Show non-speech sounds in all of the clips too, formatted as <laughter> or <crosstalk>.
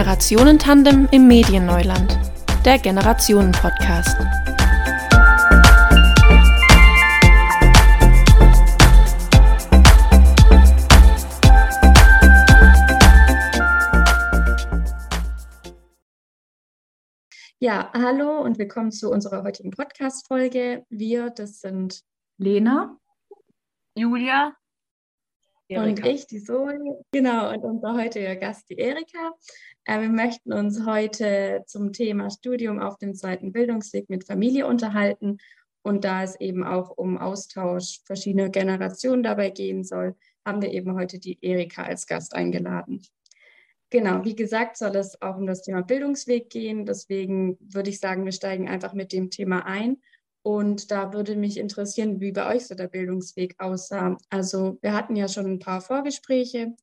Generationentandem im Medienneuland, der Generationen-Podcast. Ja, hallo und willkommen zu unserer heutigen Podcast-Folge. Wir, das sind Lena, Julia Erika. Und ich, die Zoe. Genau, und unser heutiger Gast, die Erika. Äh, wir möchten uns heute zum Thema Studium auf dem zweiten Bildungsweg mit Familie unterhalten. Und da es eben auch um Austausch verschiedener Generationen dabei gehen soll, haben wir eben heute die Erika als Gast eingeladen. Genau, wie gesagt, soll es auch um das Thema Bildungsweg gehen. Deswegen würde ich sagen, wir steigen einfach mit dem Thema ein und da würde mich interessieren, wie bei euch so der Bildungsweg aussah. Also wir hatten ja schon ein paar Vorgespräche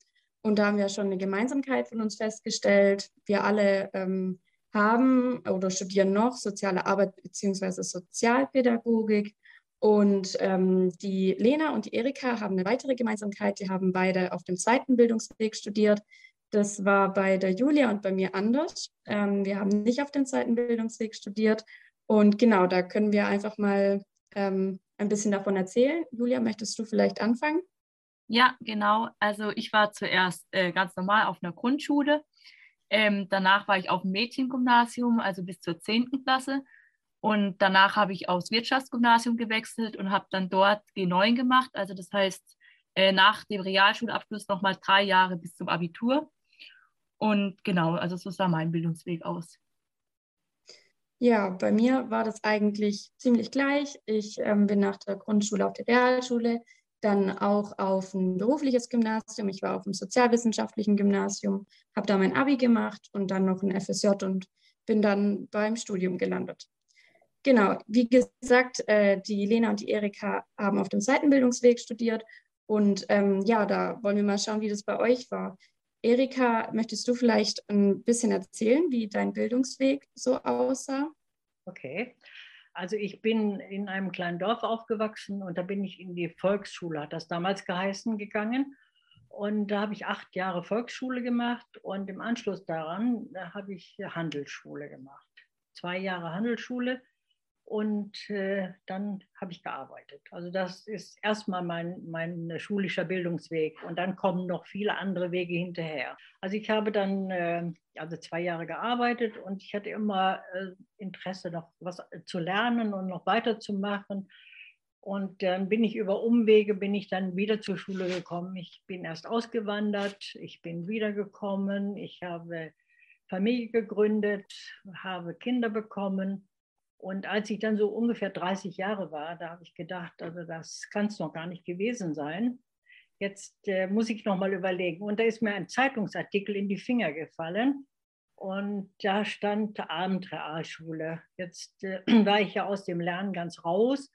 und da haben wir schon eine Gemeinsamkeit von uns festgestellt. Wir alle ähm, haben oder studieren noch soziale Arbeit bzw. Sozialpädagogik. Und ähm, die Lena und die Erika haben eine weitere Gemeinsamkeit. Die haben beide auf dem zweiten Bildungsweg studiert. Das war bei der Julia und bei mir anders. Ähm, wir haben nicht auf dem zweiten Bildungsweg studiert und genau, da können wir einfach mal ähm, ein bisschen davon erzählen. Julia, möchtest du vielleicht anfangen? Ja, genau. Also ich war zuerst äh, ganz normal auf einer Grundschule. Ähm, danach war ich auf dem Mädchengymnasium, also bis zur 10. Klasse. Und danach habe ich aufs Wirtschaftsgymnasium gewechselt und habe dann dort G9 gemacht. Also das heißt, äh, nach dem Realschulabschluss nochmal drei Jahre bis zum Abitur. Und genau, also so sah mein Bildungsweg aus. Ja, bei mir war das eigentlich ziemlich gleich. Ich ähm, bin nach der Grundschule auf der Realschule, dann auch auf ein berufliches Gymnasium. Ich war auf dem sozialwissenschaftlichen Gymnasium, habe da mein Abi gemacht und dann noch ein FSJ und bin dann beim Studium gelandet. Genau, wie gesagt, äh, die Lena und die Erika haben auf dem Seitenbildungsweg studiert und ähm, ja, da wollen wir mal schauen, wie das bei euch war. Erika, möchtest du vielleicht ein bisschen erzählen, wie dein Bildungsweg so aussah? Okay. Also ich bin in einem kleinen Dorf aufgewachsen und da bin ich in die Volksschule, hat das damals geheißen, gegangen. Und da habe ich acht Jahre Volksschule gemacht und im Anschluss daran da habe ich Handelsschule gemacht. Zwei Jahre Handelsschule und äh, dann habe ich gearbeitet. Also das ist erstmal mein, mein schulischer Bildungsweg und dann kommen noch viele andere Wege hinterher. Also ich habe dann äh, also zwei Jahre gearbeitet und ich hatte immer äh, Interesse, noch was zu lernen und noch weiterzumachen. Und dann bin ich über Umwege, bin ich dann wieder zur Schule gekommen. Ich bin erst ausgewandert, ich bin wiedergekommen, ich habe Familie gegründet, habe Kinder bekommen und als ich dann so ungefähr 30 Jahre war, da habe ich gedacht, also das kann es noch gar nicht gewesen sein. Jetzt äh, muss ich noch mal überlegen. Und da ist mir ein Zeitungsartikel in die Finger gefallen. Und da stand Abendrealschule. Jetzt äh, <clears throat> war ich ja aus dem Lernen ganz raus.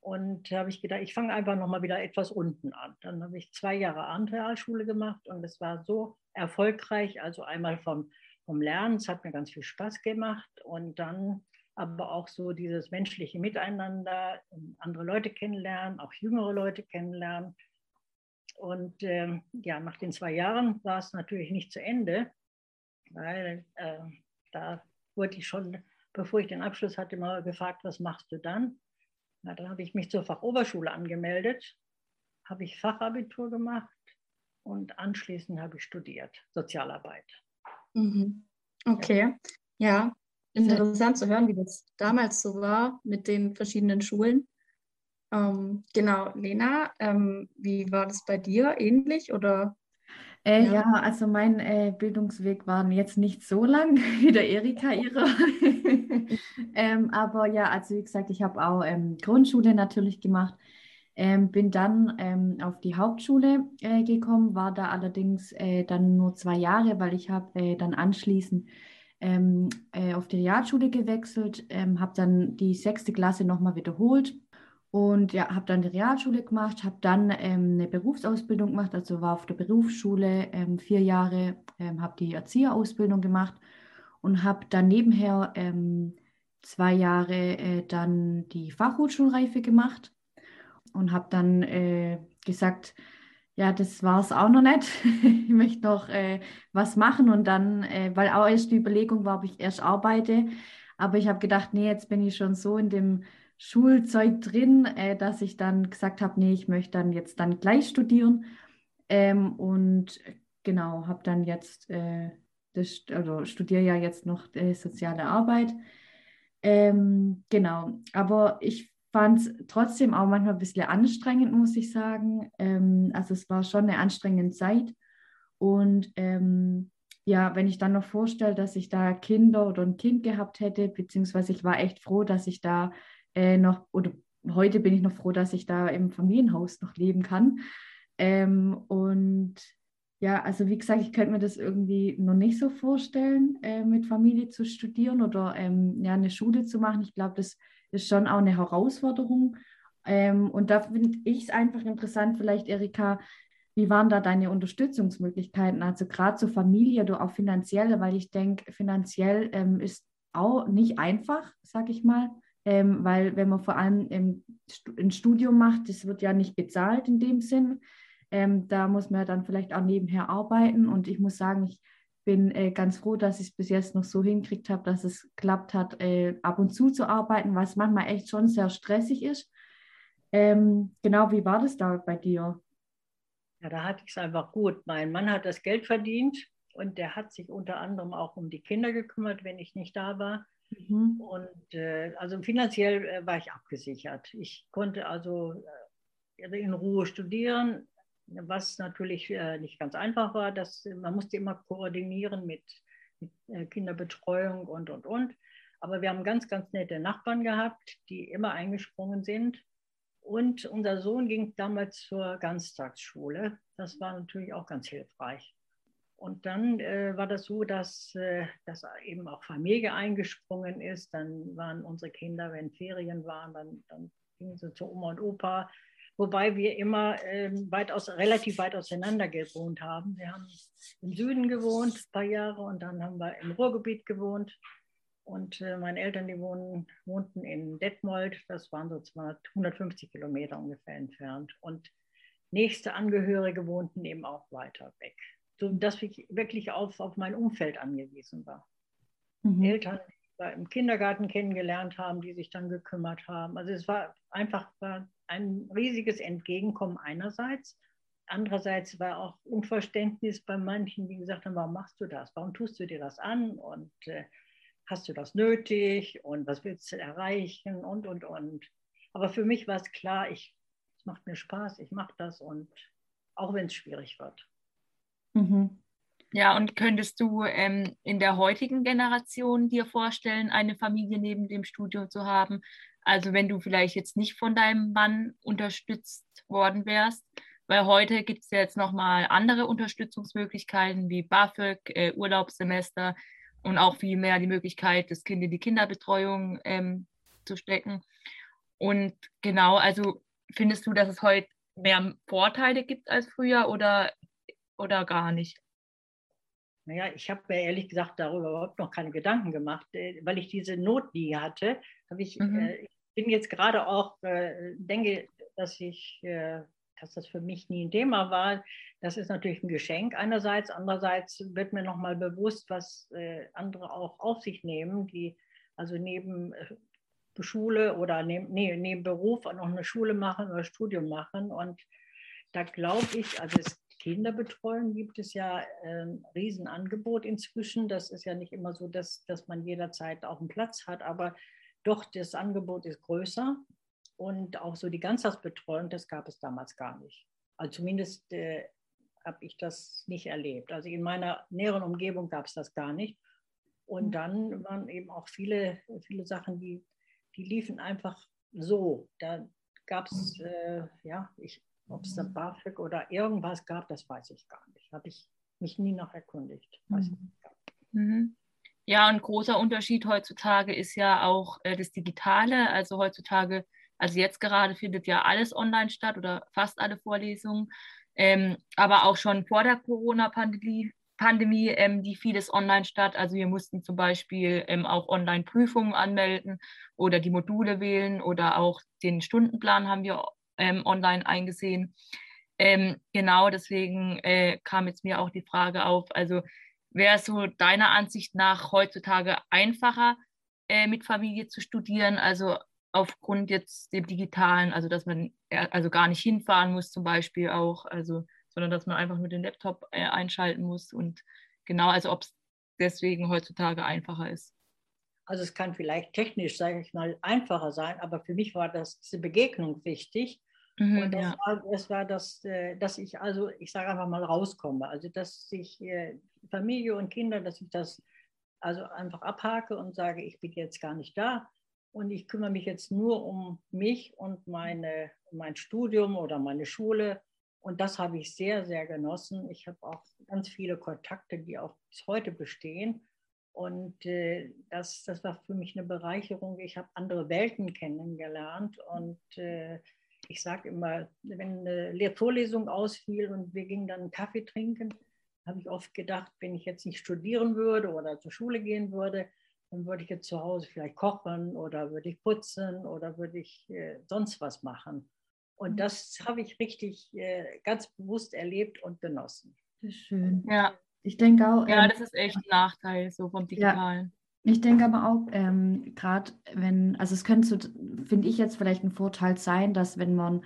Und habe ich gedacht, ich fange einfach noch mal wieder etwas unten an. Dann habe ich zwei Jahre Abendrealschule gemacht und es war so erfolgreich. Also einmal vom, vom Lernen, es hat mir ganz viel Spaß gemacht. Und dann aber auch so dieses menschliche Miteinander, andere Leute kennenlernen, auch jüngere Leute kennenlernen. Und äh, ja, nach den zwei Jahren war es natürlich nicht zu Ende, weil äh, da wurde ich schon, bevor ich den Abschluss hatte, mal gefragt, was machst du dann? Na, dann habe ich mich zur Fachoberschule angemeldet, habe ich Fachabitur gemacht und anschließend habe ich studiert, Sozialarbeit. Mhm. Okay, ja. ja interessant zu hören, wie das damals so war mit den verschiedenen Schulen. Ähm, genau, Lena, ähm, wie war das bei dir? Ähnlich oder? Äh, ja. ja. also mein äh, Bildungsweg war jetzt nicht so lang <laughs> wie der Erika ihre. <laughs> ähm, aber ja, also wie gesagt, ich habe auch ähm, Grundschule natürlich gemacht. Ähm, bin dann ähm, auf die Hauptschule äh, gekommen, war da allerdings äh, dann nur zwei Jahre, weil ich habe äh, dann anschließend ähm, äh, auf die Realschule gewechselt, ähm, habe dann die sechste Klasse nochmal wiederholt und ja, habe dann die Realschule gemacht, habe dann ähm, eine Berufsausbildung gemacht, also war auf der Berufsschule ähm, vier Jahre, ähm, habe die Erzieherausbildung gemacht und habe dann nebenher ähm, zwei Jahre äh, dann die Fachhochschulreife gemacht und habe dann äh, gesagt, ja, das war es auch noch nicht. <laughs> ich möchte noch äh, was machen und dann, äh, weil auch erst die Überlegung war, ob ich erst arbeite. Aber ich habe gedacht, nee, jetzt bin ich schon so in dem Schulzeug drin, äh, dass ich dann gesagt habe, nee, ich möchte dann jetzt dann gleich studieren. Ähm, und genau, habe dann jetzt, äh, das, also studiere ja jetzt noch äh, soziale Arbeit. Ähm, genau, aber ich fand es trotzdem auch manchmal ein bisschen anstrengend, muss ich sagen. Ähm, also es war schon eine anstrengende Zeit. Und ähm, ja, wenn ich dann noch vorstelle, dass ich da Kinder oder ein Kind gehabt hätte, beziehungsweise ich war echt froh, dass ich da äh, noch, oder heute bin ich noch froh, dass ich da im Familienhaus noch leben kann. Ähm, und ja, also wie gesagt, ich könnte mir das irgendwie noch nicht so vorstellen, äh, mit Familie zu studieren oder ähm, ja, eine Schule zu machen. Ich glaube, das ist schon auch eine Herausforderung. Ähm, und da finde ich es einfach interessant, vielleicht, Erika, wie waren da deine Unterstützungsmöglichkeiten? Also gerade zur Familie oder auch finanziell, weil ich denke, finanziell ähm, ist auch nicht einfach, sag ich mal. Ähm, weil wenn man vor allem ähm, ein Studium macht, das wird ja nicht bezahlt in dem Sinn. Ähm, da muss man dann vielleicht auch nebenher arbeiten. Und ich muss sagen, ich bin äh, ganz froh, dass ich es bis jetzt noch so hinkriegt habe, dass es klappt hat, äh, ab und zu zu arbeiten, was manchmal echt schon sehr stressig ist. Ähm, genau, wie war das da bei dir? Ja, da hatte ich es einfach gut. Mein Mann hat das Geld verdient und der hat sich unter anderem auch um die Kinder gekümmert, wenn ich nicht da war. Mhm. Und äh, also finanziell äh, war ich abgesichert. Ich konnte also äh, in Ruhe studieren, was natürlich äh, nicht ganz einfach war. Dass, man musste immer koordinieren mit, mit äh, Kinderbetreuung und, und, und. Aber wir haben ganz, ganz nette Nachbarn gehabt, die immer eingesprungen sind. Und unser Sohn ging damals zur Ganztagsschule. Das war natürlich auch ganz hilfreich. Und dann äh, war das so, dass, äh, dass eben auch Familie eingesprungen ist. Dann waren unsere Kinder, wenn Ferien waren, dann, dann gingen sie zu Oma und Opa wobei wir immer ähm, weit aus, relativ weit auseinander gewohnt haben. Wir haben im Süden gewohnt, ein paar Jahre, und dann haben wir im Ruhrgebiet gewohnt. Und äh, meine Eltern, die wohnen, wohnten in Detmold, das waren so 200, 150 Kilometer ungefähr entfernt. Und nächste Angehörige wohnten eben auch weiter weg, sodass ich wirklich auf, auf mein Umfeld angewiesen war. Mhm. Eltern, die im Kindergarten kennengelernt haben, die sich dann gekümmert haben. Also es war einfach war ein riesiges Entgegenkommen einerseits. Andererseits war auch Unverständnis bei manchen, die gesagt haben, warum machst du das? Warum tust du dir das an? Und äh, hast du das nötig? Und was willst du erreichen? Und, und, und. Aber für mich war es klar, ich, es macht mir Spaß, ich mache das und auch wenn es schwierig wird. Mhm. Ja, und könntest du ähm, in der heutigen Generation dir vorstellen, eine Familie neben dem Studium zu haben? Also wenn du vielleicht jetzt nicht von deinem Mann unterstützt worden wärst, weil heute gibt es ja jetzt nochmal andere Unterstützungsmöglichkeiten wie BAföG, äh, Urlaubssemester und auch viel mehr die Möglichkeit, das Kind in die Kinderbetreuung ähm, zu stecken. Und genau, also findest du, dass es heute mehr Vorteile gibt als früher oder, oder gar nicht? Naja, ich habe mir ehrlich gesagt darüber überhaupt noch keine Gedanken gemacht, äh, weil ich diese Not nie hatte. Habe ich, mhm. äh, ich bin jetzt gerade auch, äh, denke, dass ich, äh, dass das für mich nie ein Thema war. Das ist natürlich ein Geschenk einerseits. Andererseits wird mir nochmal bewusst, was äh, andere auch auf sich nehmen, die also neben äh, Schule oder neben, nee, neben Beruf auch noch eine Schule machen oder Studium machen. Und da glaube ich, also es Kinderbetreuung gibt es ja ein ähm, Riesenangebot inzwischen. Das ist ja nicht immer so, dass, dass man jederzeit auch einen Platz hat, aber doch das Angebot ist größer. Und auch so die Ganztagsbetreuung, das gab es damals gar nicht. Also zumindest äh, habe ich das nicht erlebt. Also in meiner näheren Umgebung gab es das gar nicht. Und mhm. dann waren eben auch viele, viele Sachen, die, die liefen einfach so. Da gab es, äh, ja, ich ob es da BAföG oder irgendwas gab, das weiß ich gar nicht. Habe ich mich nie noch erkundigt. Mhm. mhm. Ja, ein großer Unterschied heutzutage ist ja auch äh, das Digitale. Also heutzutage, also jetzt gerade findet ja alles online statt oder fast alle Vorlesungen. Ähm, aber auch schon vor der Corona-Pandemie Pandemie, ähm, die vieles online statt. Also wir mussten zum Beispiel ähm, auch Online-Prüfungen anmelden oder die Module wählen oder auch den Stundenplan haben wir ähm, online eingesehen. Ähm, genau, deswegen äh, kam jetzt mir auch die Frage auf, also wäre es so deiner Ansicht nach heutzutage einfacher, äh, mit Familie zu studieren, also aufgrund jetzt dem Digitalen, also dass man äh, also gar nicht hinfahren muss zum Beispiel auch, also sondern dass man einfach nur den Laptop äh, einschalten muss und genau, also ob es deswegen heutzutage einfacher ist. Also es kann vielleicht technisch, sage ich mal, einfacher sein, aber für mich war das diese Begegnung wichtig. Mhm, und das, ja. war, das war das, äh, dass ich also, ich sage einfach mal, rauskomme. Also dass ich äh, Familie und Kinder, dass ich das also einfach abhake und sage, ich bin jetzt gar nicht da und ich kümmere mich jetzt nur um mich und meine, mein Studium oder meine Schule. Und das habe ich sehr, sehr genossen. Ich habe auch ganz viele Kontakte, die auch bis heute bestehen. Und äh, das, das war für mich eine Bereicherung. Ich habe andere Welten kennengelernt. Und äh, ich sage immer, wenn eine Vorlesung ausfiel und wir gingen dann einen Kaffee trinken, habe ich oft gedacht, wenn ich jetzt nicht studieren würde oder zur Schule gehen würde, dann würde ich jetzt zu Hause vielleicht kochen oder würde ich putzen oder würde ich äh, sonst was machen. Und mhm. das habe ich richtig äh, ganz bewusst erlebt und genossen. Schön. Ja. Ich denke auch. Ja, ähm, das ist echt ein Nachteil so vom Digitalen. Ich denke aber auch, ähm, gerade wenn, also es könnte, finde ich jetzt vielleicht ein Vorteil sein, dass wenn man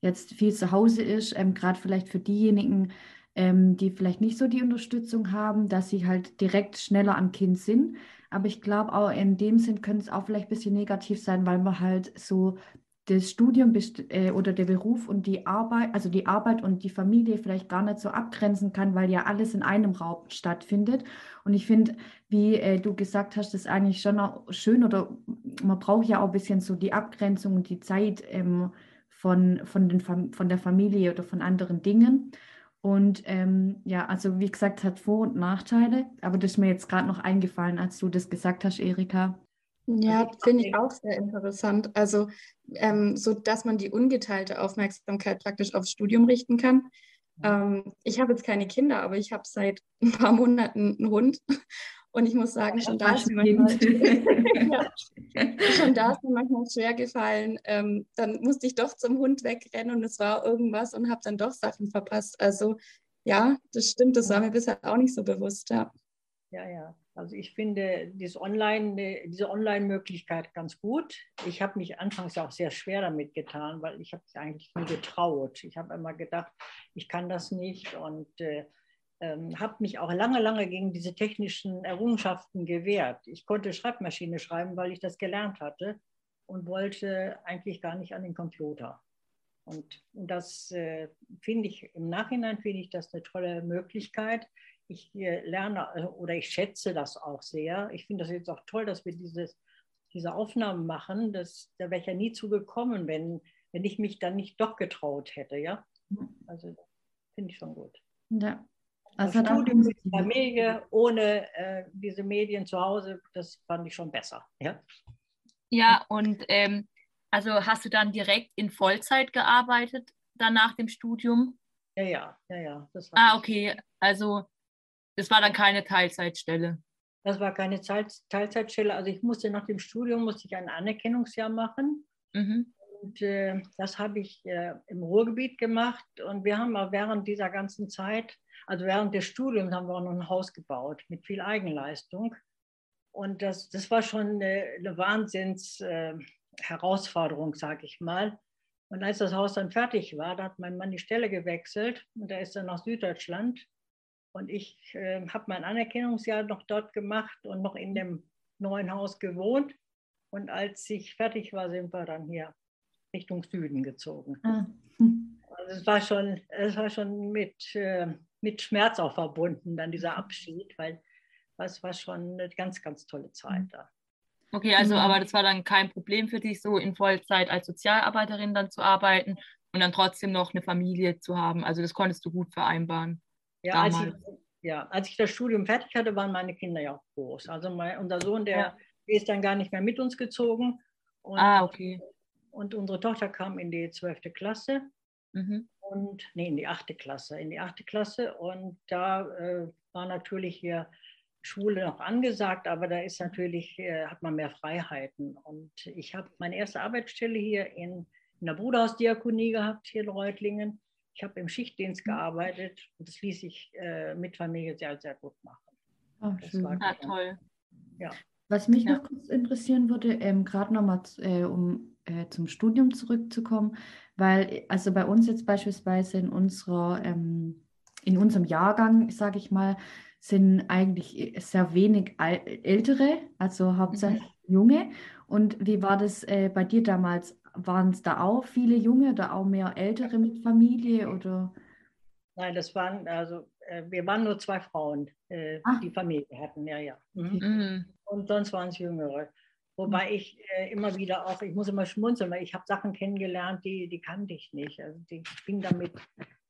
jetzt viel zu Hause ist, ähm, gerade vielleicht für diejenigen, ähm, die vielleicht nicht so die Unterstützung haben, dass sie halt direkt schneller am Kind sind. Aber ich glaube auch in dem Sinn könnte es auch vielleicht ein bisschen negativ sein, weil man halt so das Studium äh, oder der Beruf und die Arbeit, also die Arbeit und die Familie vielleicht gar nicht so abgrenzen kann, weil ja alles in einem Raum stattfindet. Und ich finde, wie äh, du gesagt hast, das ist eigentlich schon auch schön oder man braucht ja auch ein bisschen so die Abgrenzung und die Zeit ähm, von, von, den, von der Familie oder von anderen Dingen. Und ähm, ja, also wie gesagt, hat Vor- und Nachteile, aber das ist mir jetzt gerade noch eingefallen, als du das gesagt hast, Erika. Ja, finde ich auch sehr interessant. Also, ähm, so dass man die ungeteilte Aufmerksamkeit praktisch aufs Studium richten kann. Ähm, ich habe jetzt keine Kinder, aber ich habe seit <laughs> ein paar Monaten einen Hund und ich muss sagen, schon da, ist mir manchmal, <laughs> <laughs> ja, schon da ist mir manchmal schwer gefallen. Ähm, dann musste ich doch zum Hund wegrennen und es war irgendwas und habe dann doch Sachen verpasst. Also ja, das stimmt, das war mir bisher auch nicht so bewusst. Ja, ja. ja. Also ich finde diese Online, diese Online-Möglichkeit ganz gut. Ich habe mich anfangs auch sehr schwer damit getan, weil ich habe es eigentlich nie getraut. Ich habe immer gedacht, ich kann das nicht und äh, ähm, habe mich auch lange, lange gegen diese technischen Errungenschaften gewehrt. Ich konnte Schreibmaschine schreiben, weil ich das gelernt hatte und wollte eigentlich gar nicht an den Computer. Und das äh, finde ich im Nachhinein finde ich das eine tolle Möglichkeit. Ich lerne äh, oder ich schätze das auch sehr. Ich finde das jetzt auch toll, dass wir dieses, diese Aufnahmen machen. Das, da wäre ich ja nie zugekommen, wenn, wenn ich mich dann nicht doch getraut hätte. Ja? Also finde ich schon gut. Ja, also das Studium mit Familie ohne äh, diese Medien zu Hause, das fand ich schon besser. Ja, ja und ähm, also hast du dann direkt in Vollzeit gearbeitet, dann nach dem Studium? Ja, ja, ja, ja. ah, okay. Also das war dann keine Teilzeitstelle. Das war keine Teilzeitstelle. Also ich musste nach dem Studium musste ich ein Anerkennungsjahr machen. Mhm. Und äh, das habe ich äh, im Ruhrgebiet gemacht. Und wir haben auch während dieser ganzen Zeit also während des Studiums haben wir auch noch ein Haus gebaut mit viel Eigenleistung. Und das, das war schon eine, eine Wahnsinns-Herausforderung, äh, sage ich mal. Und als das Haus dann fertig war, da hat mein Mann die Stelle gewechselt und er ist dann nach Süddeutschland. Und ich äh, habe mein Anerkennungsjahr noch dort gemacht und noch in dem neuen Haus gewohnt. Und als ich fertig war, sind wir dann hier Richtung Süden gezogen. Ah. Also es war schon, es war schon mit, äh, mit Schmerz auch verbunden, dann dieser Abschied, weil es war schon eine ganz, ganz tolle Zeit da. Okay, also mhm. aber das war dann kein Problem für dich, so in Vollzeit als Sozialarbeiterin dann zu arbeiten und dann trotzdem noch eine Familie zu haben. Also das konntest du gut vereinbaren. Ja, als ich, ja als ich, das Studium fertig hatte, waren meine Kinder ja auch groß. Also mein, unser Sohn, der, ja. ist dann gar nicht mehr mit uns gezogen. Und, ah, okay. Und unsere Tochter kam in die 12. Klasse. Mhm und nee, in die achte Klasse, in die achte Klasse. Und da äh, war natürlich hier Schule noch angesagt, aber da ist natürlich, äh, hat man mehr Freiheiten. Und ich habe meine erste Arbeitsstelle hier in, in der Bruderhausdiakonie gehabt, hier in Reutlingen. Ich ich habe im Schichtdienst mhm. gearbeitet und das ließ sich äh, mit Familie sehr, sehr gut machen. Ach, schön. War ja, toll. Ja. Was mich ja. noch kurz interessieren würde, ähm, gerade nochmal äh, um äh, zum Studium zurückzukommen, weil also bei uns jetzt beispielsweise in unserer ähm, in unserem Jahrgang, sage ich mal, sind eigentlich sehr wenig ältere, also hauptsächlich mhm. junge. Und wie war das äh, bei dir damals? Waren es da auch viele junge oder auch mehr ältere mit Familie oder? Nein, das waren also äh, wir waren nur zwei Frauen, äh, die Familie hatten, ja, ja. Mhm. Mhm. Und sonst waren es Jüngere. Wobei ich äh, immer wieder auch, ich muss immer schmunzeln, weil ich habe Sachen kennengelernt, die, die kannte ich nicht. Also die, ich bin damit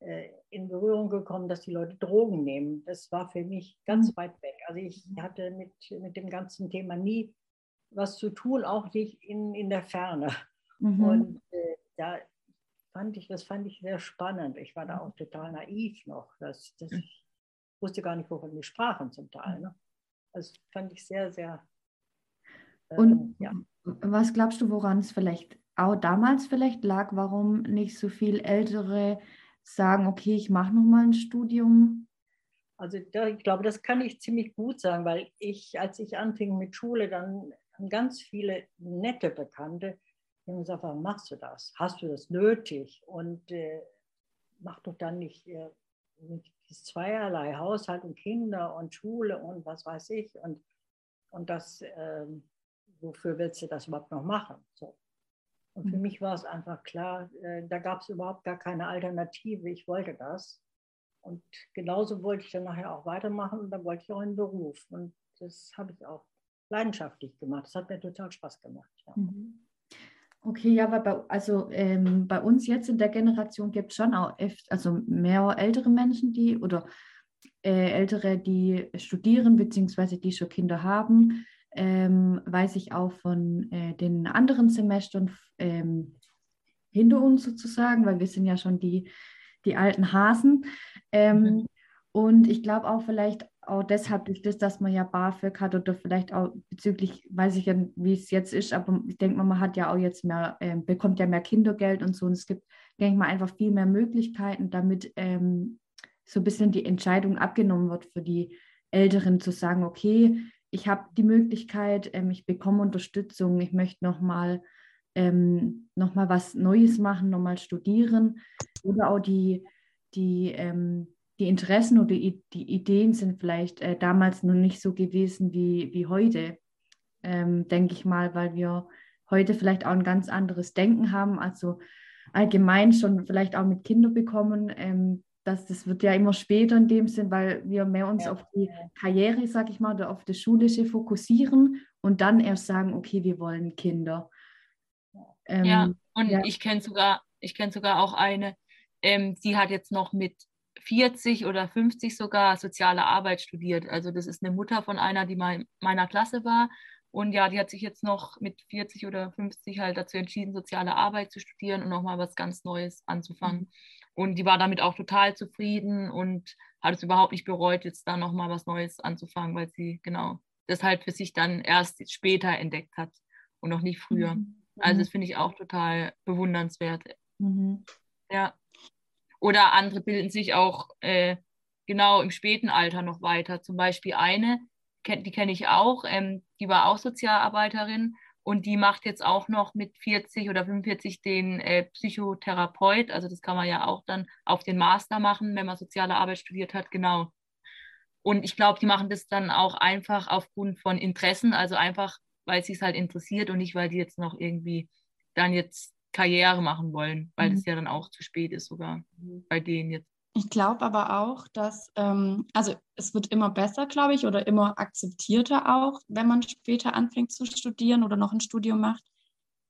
äh, in Berührung gekommen, dass die Leute Drogen nehmen. Das war für mich ganz mhm. weit weg. Also ich hatte mit, mit dem ganzen Thema nie was zu tun, auch nicht in, in der Ferne. Mhm. Und äh, da fand ich, das fand ich sehr spannend. Ich war da auch total naiv noch. Das, das, ich wusste gar nicht, wovon wir sprachen zum Teil. Ne? Das fand ich sehr, sehr. Äh, Und ja. was glaubst du, woran es vielleicht auch damals vielleicht lag, warum nicht so viel Ältere sagen, okay, ich mache nochmal ein Studium? Also da, ich glaube, das kann ich ziemlich gut sagen, weil ich, als ich anfing mit Schule, dann ganz viele nette Bekannte, die haben gesagt, warum machst du das? Hast du das nötig? Und äh, mach doch dann nicht äh, dieses zweierlei Haushalt und Kinder und Schule und was weiß ich. Und, und das, äh, wofür willst du das überhaupt noch machen? So. Und für mhm. mich war es einfach klar, äh, da gab es überhaupt gar keine Alternative. Ich wollte das. Und genauso wollte ich dann nachher auch weitermachen und dann wollte ich auch einen Beruf. Und das habe ich auch leidenschaftlich gemacht. Das hat mir total Spaß gemacht. Ja. Mhm. Okay, ja, weil bei, also, ähm, bei uns jetzt in der Generation gibt es schon auch also mehr ältere Menschen, die oder äh, ältere, die studieren, beziehungsweise die schon Kinder haben ähm, weiß ich auch von äh, den anderen Semestern ähm, hinter uns sozusagen, weil wir sind ja schon die, die alten Hasen. Ähm, mhm. Und ich glaube auch vielleicht auch deshalb durch das, dass man ja BAföG hat oder vielleicht auch bezüglich, weiß ich ja, wie es jetzt ist, aber ich denke mal, man hat ja auch jetzt mehr, äh, bekommt ja mehr Kindergeld und so. Und es gibt, denke ich mal, einfach viel mehr Möglichkeiten, damit ähm, so ein bisschen die Entscheidung abgenommen wird für die Älteren zu sagen, okay, ich habe die Möglichkeit, ähm, ich bekomme Unterstützung, ich möchte nochmal ähm, noch was Neues machen, nochmal studieren oder auch die, die, ähm, die Interessen oder die, Ideen sind vielleicht äh, damals noch nicht so gewesen wie, wie heute, ähm, denke ich mal, weil wir heute vielleicht auch ein ganz anderes Denken haben, also allgemein schon vielleicht auch mit Kindern bekommen, ähm, dass das wird ja immer später in dem Sinn, weil wir mehr uns ja. auf die Karriere, sag ich mal, oder auf das Schulische fokussieren und dann erst sagen, okay, wir wollen Kinder. Ähm, ja, und ja. ich kenne sogar, ich kenne sogar auch eine, ähm, die hat jetzt noch mit 40 oder 50 sogar soziale Arbeit studiert. Also das ist eine Mutter von einer, die mal in meiner Klasse war. Und ja, die hat sich jetzt noch mit 40 oder 50 halt dazu entschieden, soziale Arbeit zu studieren und nochmal was ganz Neues anzufangen. Mhm. Und die war damit auch total zufrieden und hat es überhaupt nicht bereut, jetzt da nochmal was Neues anzufangen, weil sie genau das halt für sich dann erst später entdeckt hat und noch nicht früher. Mhm. Also das finde ich auch total bewundernswert. Mhm. Ja. Oder andere bilden sich auch äh, genau im späten Alter noch weiter. Zum Beispiel eine, die kenne ich auch, ähm, die war auch Sozialarbeiterin und die macht jetzt auch noch mit 40 oder 45 den äh, Psychotherapeut. Also das kann man ja auch dann auf den Master machen, wenn man soziale Arbeit studiert hat, genau. Und ich glaube, die machen das dann auch einfach aufgrund von Interessen, also einfach, weil sie es halt interessiert und nicht, weil die jetzt noch irgendwie dann jetzt Karriere machen wollen, weil mhm. das ja dann auch zu spät ist sogar bei denen jetzt. Ich glaube aber auch, dass, ähm, also es wird immer besser, glaube ich, oder immer akzeptierter auch, wenn man später anfängt zu studieren oder noch ein Studium macht.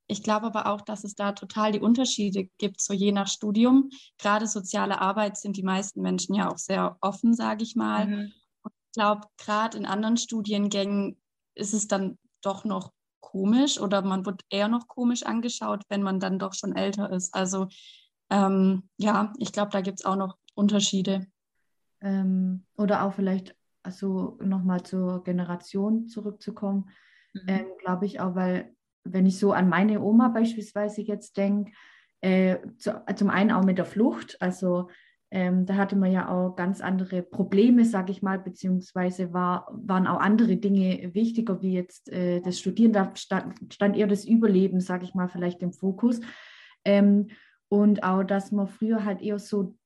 Ich glaube aber auch, dass es da total die Unterschiede gibt, so je nach Studium. Gerade soziale Arbeit sind die meisten Menschen ja auch sehr offen, sage ich mal. Mhm. Und ich glaube, gerade in anderen Studiengängen ist es dann doch noch komisch oder man wird eher noch komisch angeschaut, wenn man dann doch schon älter ist. Also ähm, ja, ich glaube, da gibt es auch noch Unterschiede. Ähm, oder auch vielleicht, also nochmal zur Generation zurückzukommen, mhm. ähm, glaube ich auch, weil wenn ich so an meine Oma beispielsweise jetzt denke, äh, zu, zum einen auch mit der Flucht, also ähm, da hatte man ja auch ganz andere Probleme, sage ich mal, beziehungsweise war, waren auch andere Dinge wichtiger, wie jetzt äh, das Studieren. Da stand, stand, eher das Überleben, sage ich mal, vielleicht im Fokus. Ähm, und auch, dass man früher halt eher so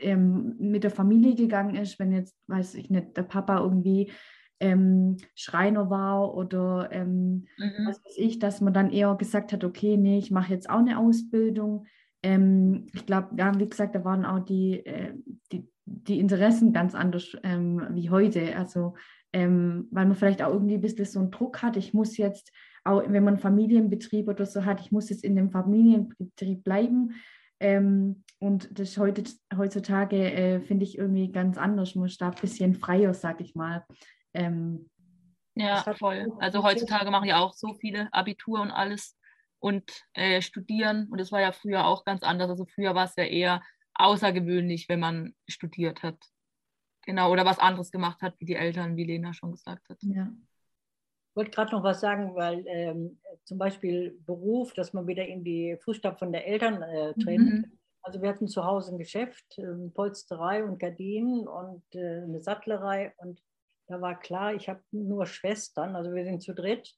ähm, mit der Familie gegangen ist, wenn jetzt, weiß ich nicht, der Papa irgendwie ähm, Schreiner war oder ähm, mhm. was weiß ich, dass man dann eher gesagt hat, okay, nee, ich mache jetzt auch eine Ausbildung. Ähm, ich glaube, ja, wie gesagt, da waren auch die, äh, die, die Interessen ganz anders ähm, wie heute. Also, ähm, weil man vielleicht auch irgendwie ein bisschen so einen Druck hat, ich muss jetzt, auch wenn man einen Familienbetrieb oder so hat, ich muss jetzt in dem Familienbetrieb bleiben. Ähm, und das heute, heutzutage äh, finde ich irgendwie ganz anders. Man ist da ein bisschen freier, sag ich mal. Ähm, ja, voll. Also heutzutage machen ja auch so viele Abitur und alles und äh, studieren. Und das war ja früher auch ganz anders. Also früher war es ja eher außergewöhnlich, wenn man studiert hat. Genau, oder was anderes gemacht hat, wie die Eltern, wie Lena schon gesagt hat. Ja. Ich wollte gerade noch was sagen, weil ähm, zum Beispiel Beruf, dass man wieder in die Fußstapfen der Eltern äh, tritt. Mhm. Also wir hatten zu Hause ein Geschäft, äh, Polsterei und Gardinen und äh, eine Sattlerei und da war klar, ich habe nur Schwestern, also wir sind zu dritt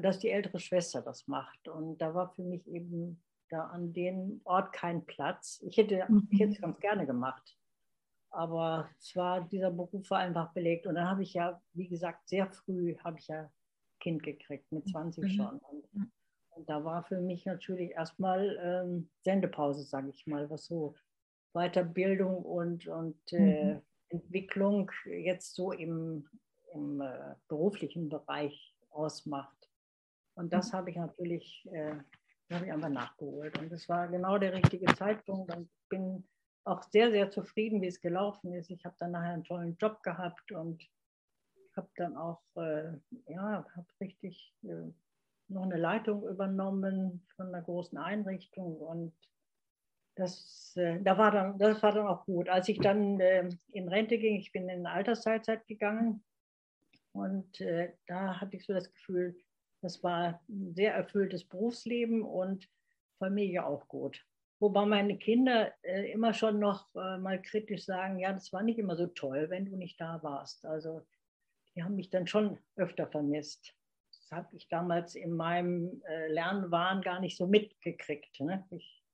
dass die ältere Schwester das macht. Und da war für mich eben da an dem Ort kein Platz. Ich hätte, mhm. ich hätte es ganz gerne gemacht. Aber es war, dieser Beruf war einfach belegt. Und dann habe ich ja, wie gesagt, sehr früh habe ich ja Kind gekriegt, mit 20 mhm. schon. Und, und, da war für mich natürlich erstmal ähm, Sendepause, sage ich mal, was so Weiterbildung und, und äh, mhm. Entwicklung jetzt so im, im äh, beruflichen Bereich ausmacht. Und das habe ich natürlich äh, habe ich einfach nachgeholt. Und es war genau der richtige Zeitpunkt und bin auch sehr, sehr zufrieden, wie es gelaufen ist. Ich habe dann nachher einen tollen Job gehabt und habe dann auch, äh, ja, habe richtig äh, noch eine Leitung übernommen von einer großen Einrichtung und das, äh, da war dann, das war dann auch gut. Als ich dann äh, in Rente ging, ich bin in Altersteilzeit gegangen und äh, da hatte ich so das Gefühl, das war ein sehr erfülltes Berufsleben und Familie auch gut. Wobei meine Kinder äh, immer schon noch äh, mal kritisch sagen, ja, das war nicht immer so toll, wenn du nicht da warst. Also die haben mich dann schon öfter vermisst. Das habe ich damals in meinem äh, Lernwahn gar nicht so mitgekriegt. Ne? Ich,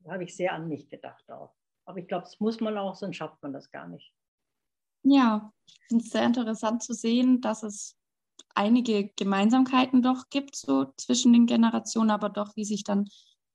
da habe ich sehr an mich gedacht auch. Aber ich glaube, das muss man auch, sonst schafft man das gar nicht. Ja, ich finde es sehr interessant zu sehen, dass es einige Gemeinsamkeiten doch gibt, so zwischen den Generationen, aber doch, wie sich dann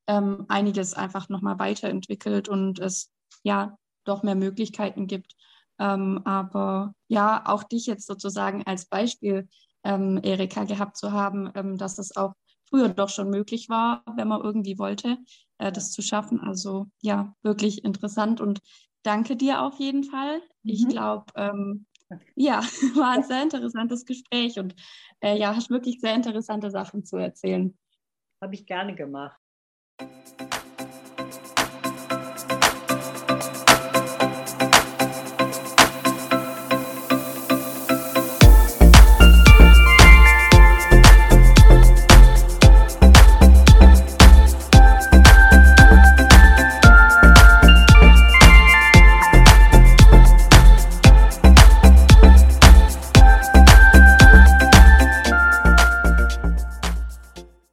ähm, einiges einfach nochmal weiterentwickelt und es ja doch mehr Möglichkeiten gibt. Ähm, aber ja, auch dich jetzt sozusagen als Beispiel, ähm, Erika, gehabt zu haben, ähm, dass es auch früher doch schon möglich war, wenn man irgendwie wollte, äh, das zu schaffen. Also ja, wirklich interessant und danke dir auf jeden Fall. Mhm. Ich glaube, ähm, ja, <laughs> war ein sehr interessantes Gespräch und äh, ja, hast wirklich sehr interessante Sachen zu erzählen. Habe ich gerne gemacht.